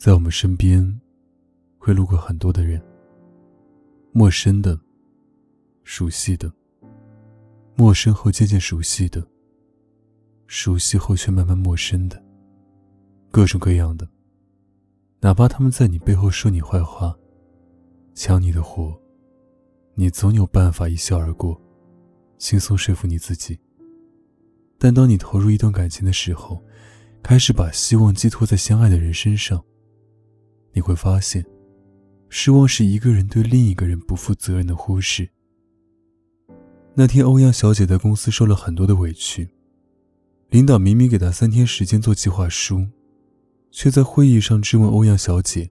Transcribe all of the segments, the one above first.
在我们身边，会路过很多的人，陌生的、熟悉的，陌生后渐渐熟悉的，熟悉后却慢慢陌生的，各种各样的。哪怕他们在你背后说你坏话，抢你的活。你总有办法一笑而过，轻松说服你自己。但当你投入一段感情的时候，开始把希望寄托在相爱的人身上，你会发现，失望是一个人对另一个人不负责任的忽视。那天，欧阳小姐在公司受了很多的委屈，领导明明给她三天时间做计划书，却在会议上质问欧阳小姐，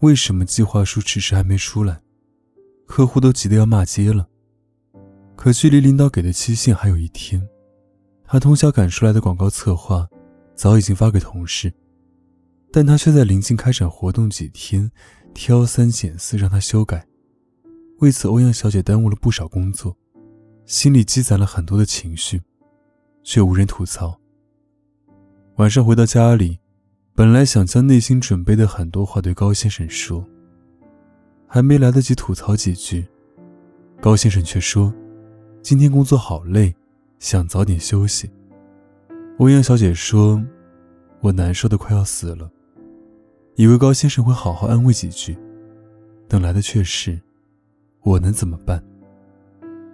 为什么计划书迟迟还没出来。客户都急得要骂街了，可距离领导给的期限还有一天，他通宵赶出来的广告策划早已经发给同事，但他却在临近开展活动几天，挑三拣四让他修改。为此，欧阳小姐耽误了不少工作，心里积攒了很多的情绪，却无人吐槽。晚上回到家里，本来想将内心准备的很多话对高先生说。还没来得及吐槽几句，高先生却说：“今天工作好累，想早点休息。”欧阳小姐说：“我难受的快要死了。”以为高先生会好好安慰几句，等来的却是：“我能怎么办？”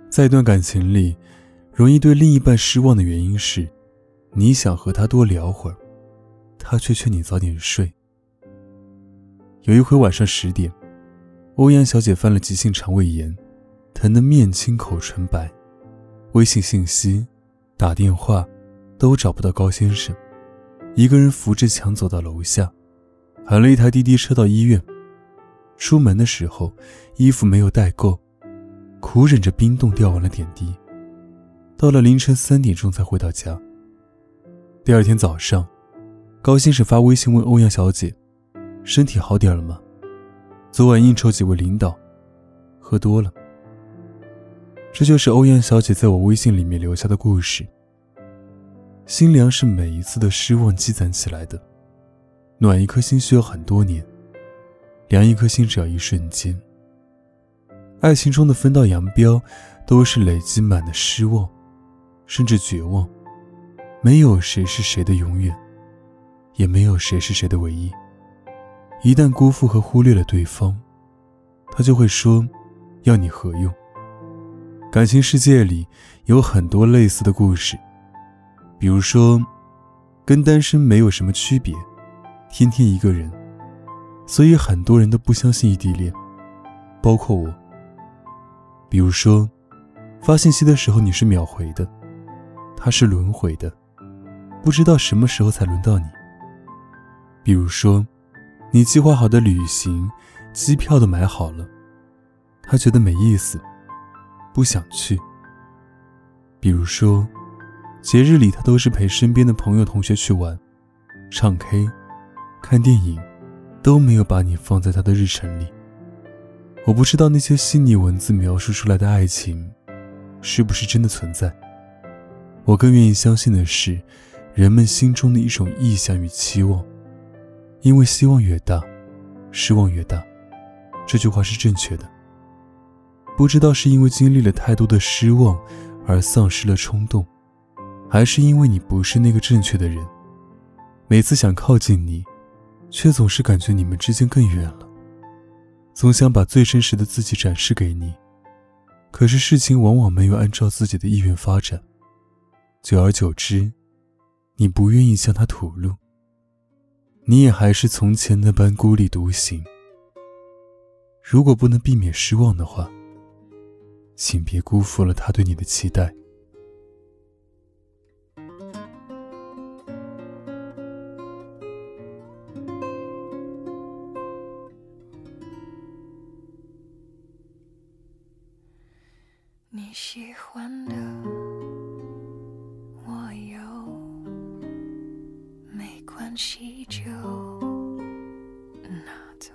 在一段感情里，容易对另一半失望的原因是，你想和他多聊会儿，他却劝你早点睡。有一回晚上十点。欧阳小姐犯了急性肠胃炎，疼得面青口唇白，微信信息、打电话都找不到高先生，一个人扶着墙走到楼下，喊了一台滴滴车到医院。出门的时候，衣服没有带够，苦忍着冰冻掉完了点滴，到了凌晨三点钟才回到家。第二天早上，高先生发微信问欧阳小姐：“身体好点了吗？”昨晚应酬几位领导，喝多了。这就是欧阳小姐在我微信里面留下的故事。心凉是每一次的失望积攒起来的，暖一颗心需要很多年，凉一颗心只要一瞬间。爱情中的分道扬镳，都是累积满的失望，甚至绝望。没有谁是谁的永远，也没有谁是谁的唯一。一旦辜负和忽略了对方，他就会说：“要你何用？”感情世界里有很多类似的故事，比如说，跟单身没有什么区别，天天一个人，所以很多人都不相信异地恋，包括我。比如说，发信息的时候你是秒回的，他是轮回的，不知道什么时候才轮到你。比如说。你计划好的旅行，机票都买好了，他觉得没意思，不想去。比如说，节日里他都是陪身边的朋友同学去玩，唱 K，看电影，都没有把你放在他的日程里。我不知道那些细腻文字描述出来的爱情，是不是真的存在。我更愿意相信的是，人们心中的一种臆想与期望。因为希望越大，失望越大，这句话是正确的。不知道是因为经历了太多的失望而丧失了冲动，还是因为你不是那个正确的人。每次想靠近你，却总是感觉你们之间更远了。总想把最真实的自己展示给你可是事情往往没有按照自己的意愿发展。久而久之你不愿意向他吐露你也还是从前那般孤立独行。如果不能避免失望的话请别辜负了他对你的期待。喜欢的我有没关系就拿走。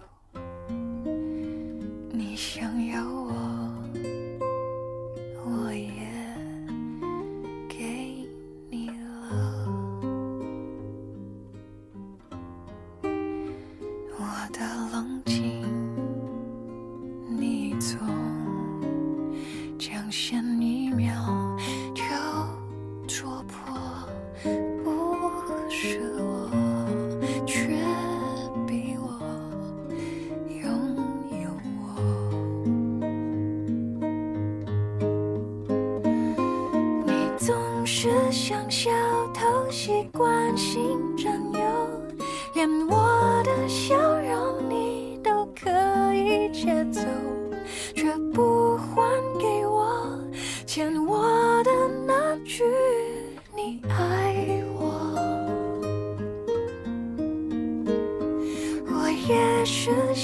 你想要我我也给你了。我的冷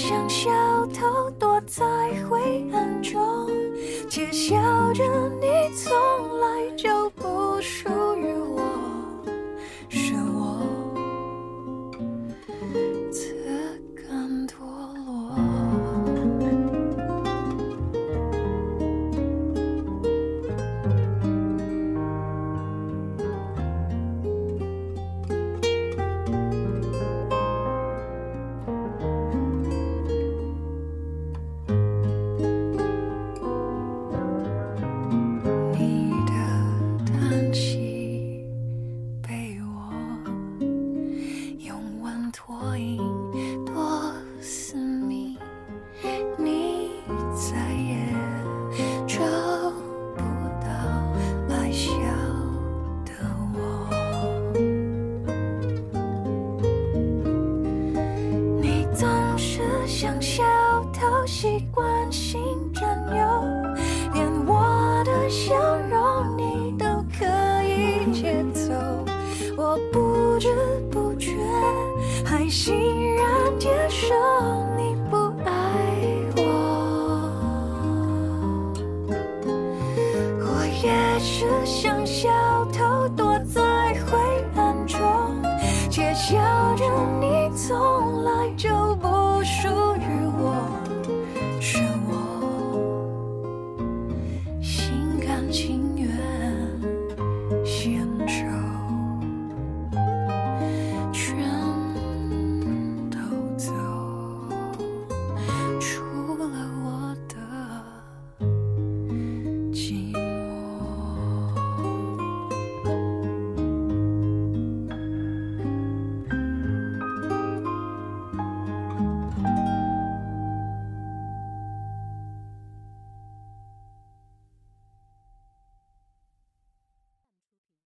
像小偷躲在黑暗中窃笑着你从来就不说。也是像小偷躲在灰暗中，窃笑着你走。